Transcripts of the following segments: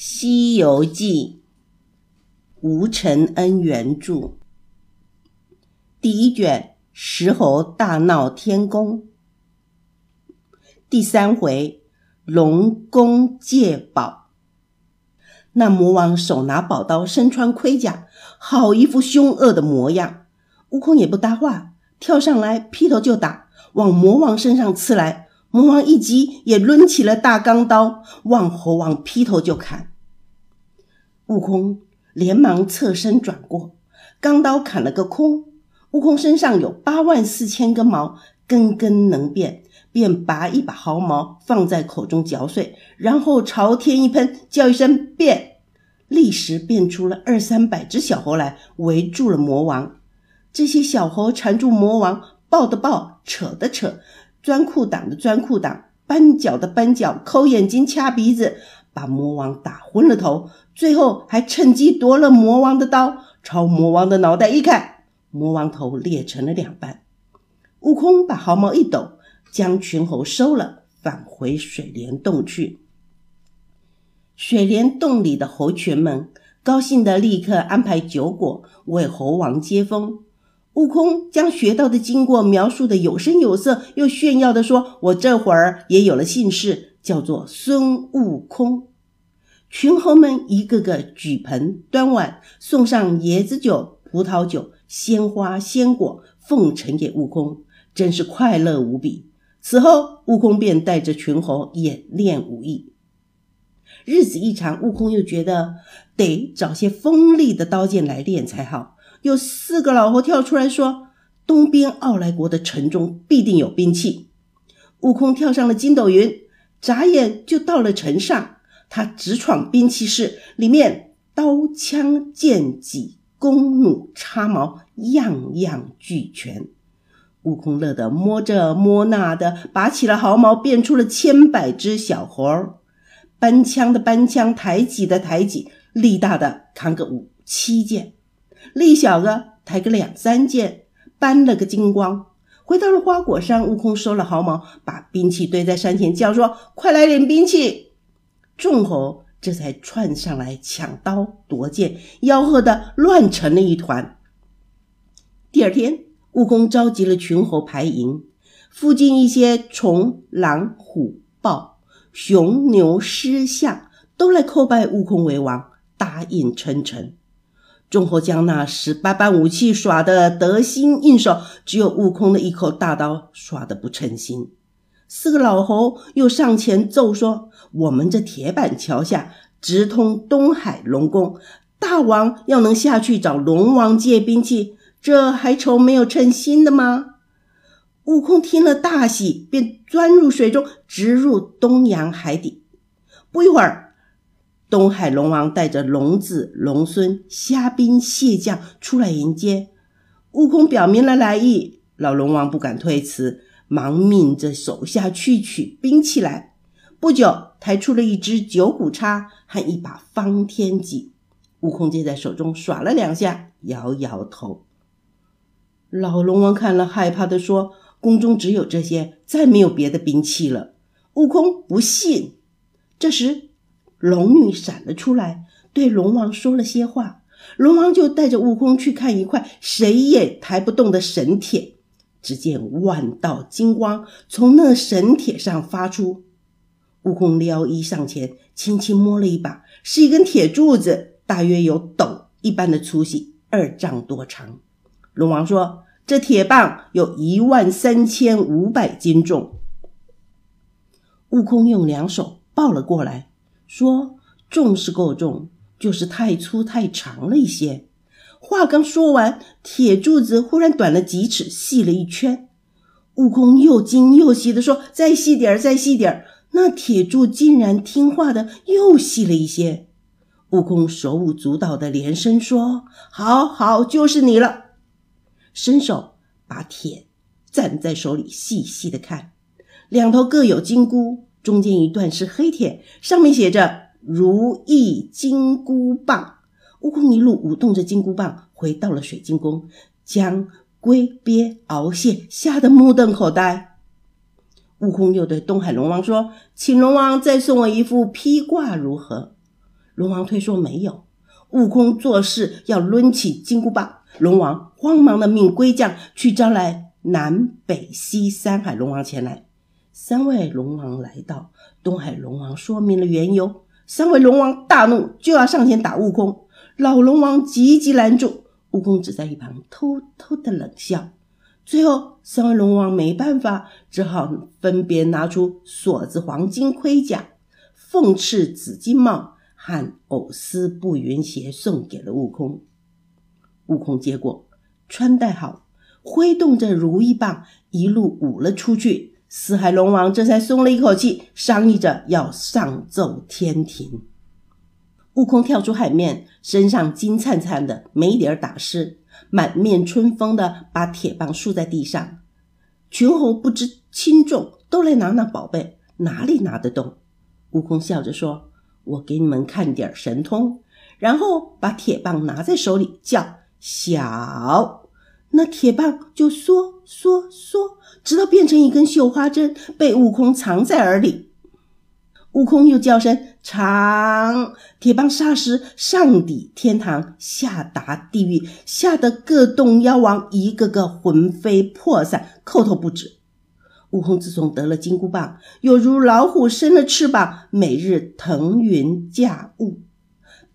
西游记》，吴承恩原著，第一卷《石猴大闹天宫》，第三回龙宫借宝。那魔王手拿宝刀，身穿盔甲，好一副凶恶的模样。悟空也不搭话，跳上来劈头就打，往魔王身上刺来。魔王一急，也抡起了大钢刀，往猴王劈头就砍。悟空连忙侧身转过，钢刀砍了个空。悟空身上有八万四千根毛，根根能变，便拔一把毫毛放在口中嚼碎，然后朝天一喷，叫一声“变”，立时变出了二三百只小猴来，围住了魔王。这些小猴缠住魔王，抱的抱，扯的扯。钻裤裆的钻裤裆，扳脚的扳脚，抠眼睛，掐鼻子，把魔王打昏了头。最后还趁机夺了魔王的刀，朝魔王的脑袋一砍，魔王头裂成了两半。悟空把毫毛一抖，将群猴收了，返回水帘洞去。水帘洞里的猴群们高兴的立刻安排酒果为猴王接风。悟空将学到的经过描述的有声有色，又炫耀的说：“我这会儿也有了姓氏，叫做孙悟空。”群猴们一个个举盆端碗，送上椰子酒、葡萄酒、鲜花、鲜果，奉承给悟空，真是快乐无比。此后，悟空便带着群猴演练武艺。日子一长，悟空又觉得得找些锋利的刀剑来练才好。有四个老猴跳出来说：“东边傲来国的城中必定有兵器。”悟空跳上了筋斗云，眨眼就到了城上。他直闯兵器室，里面刀枪剑戟、弓弩叉矛，样样俱全。悟空乐得摸这摸那的，拔起了毫毛，变出了千百只小猴儿，搬枪的搬枪，抬戟的抬戟，力大的扛个五七件。力小子抬个两三件，搬了个精光。回到了花果山，悟空收了毫毛，把兵器堆在山前，叫说：“快来领兵器！”众猴这才窜上来抢刀夺剑，吆喝的乱成了一团。第二天，悟空召集了群猴排营，附近一些虫、狼、虎、豹、熊、牛、狮、象都来叩拜悟空为王，答应称臣。众猴将那十八般武器耍得得心应手，只有悟空的一口大刀耍得不称心。四个老猴又上前奏说：“我们这铁板桥下直通东海龙宫，大王要能下去找龙王借兵器，这还愁没有称心的吗？”悟空听了大喜，便钻入水中，直入东洋海底。不一会儿。东海龙王带着龙子、龙孙、虾兵蟹将出来迎接，悟空表明了来意，老龙王不敢推辞，忙命着手下去取兵器来。不久，抬出了一只九股叉和一把方天戟，悟空接在手中耍了两下，摇摇头。老龙王看了，害怕的说：“宫中只有这些，再没有别的兵器了。”悟空不信。这时。龙女闪了出来，对龙王说了些话。龙王就带着悟空去看一块谁也抬不动的神铁。只见万道金光从那神铁上发出。悟空撩衣上前，轻轻摸了一把，是一根铁柱子，大约有斗一般的粗细，二丈多长。龙王说：“这铁棒有一万三千五百斤重。”悟空用两手抱了过来。说重是够重，就是太粗太长了一些。话刚说完，铁柱子忽然短了几尺，细了一圈。悟空又惊又喜的说：“再细点儿，再细点儿。”那铁柱竟然听话的又细了一些。悟空手舞足蹈的连声说：“好好，就是你了。”伸手把铁攥在手里，细细的看，两头各有金箍。中间一段是黑铁，上面写着“如意金箍棒”。悟空一路舞动着金箍棒，回到了水晶宫，将龟、鳖、鳌蟹吓得目瞪口呆。悟空又对东海龙王说：“请龙王再送我一副披挂如何？”龙王推说没有。悟空做事要抡起金箍棒，龙王慌忙的命龟将去招来南北西三海龙王前来。三位龙王来到，东海龙王说明了缘由，三位龙王大怒，就要上前打悟空。老龙王急急拦住，悟空只在一旁偷偷的冷笑。最后，三位龙王没办法，只好分别拿出锁子黄金盔甲、凤翅紫金帽和藕丝步云鞋送给了悟空。悟空接过，穿戴好，挥动着如意棒，一路舞了出去。四海龙王这才松了一口气，商议着要上奏天庭。悟空跳出海面，身上金灿灿的，没一点打湿，满面春风的把铁棒竖在地上。群猴不知轻重，都来拿那宝贝，哪里拿得动？悟空笑着说：“我给你们看点神通。”然后把铁棒拿在手里，叫小，那铁棒就缩缩缩，直到变成一根绣花针，被悟空藏在耳里。悟空又叫声长，铁棒霎时上抵天堂，下达地狱，吓得各洞妖王一个个魂飞魄散，叩头不止。悟空自从得了金箍棒，又如老虎生了翅膀，每日腾云驾雾，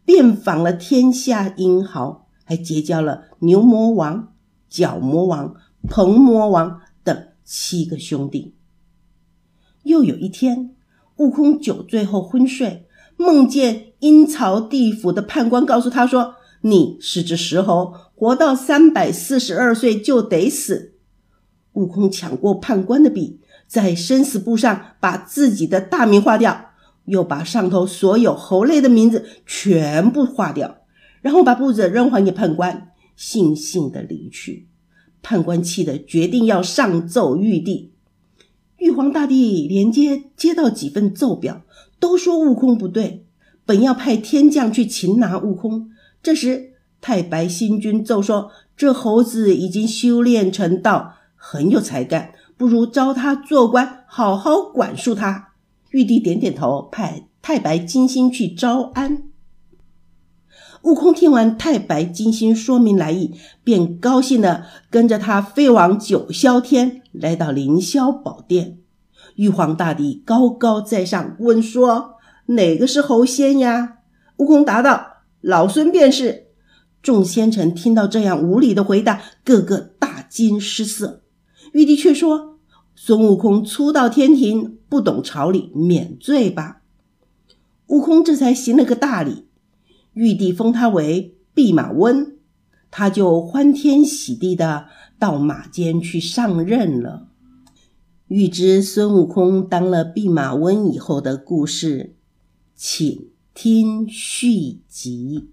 遍访了天下英豪，还结交了牛魔王、角魔王、鹏魔王等七个兄弟。又有一天。悟空酒醉后昏睡，梦见阴曹地府的判官告诉他说：“你是只石猴，活到三百四十二岁就得死。”悟空抢过判官的笔，在生死簿上把自己的大名划掉，又把上头所有猴类的名字全部划掉，然后把簿子扔还给判官，悻悻的离去。判官气得决定要上奏玉帝。玉皇大帝连接接到几份奏表，都说悟空不对，本要派天将去擒拿悟空。这时太白星君奏说：“这猴子已经修炼成道，很有才干，不如招他做官，好好管束他。”玉帝点点头，派太白金星去招安。悟空听完太白金星说明来意，便高兴的跟着他飞往九霄天。来到凌霄宝殿，玉皇大帝高高在上问说：“哪个是猴仙呀？”悟空答道：“老孙便是。”众仙臣听到这样无理的回答，个个大惊失色。玉帝却说：“孙悟空初到天庭，不懂朝礼，免罪吧。”悟空这才行了个大礼，玉帝封他为弼马温，他就欢天喜地的。到马间去上任了。欲知孙悟空当了弼马温以后的故事，请听续集。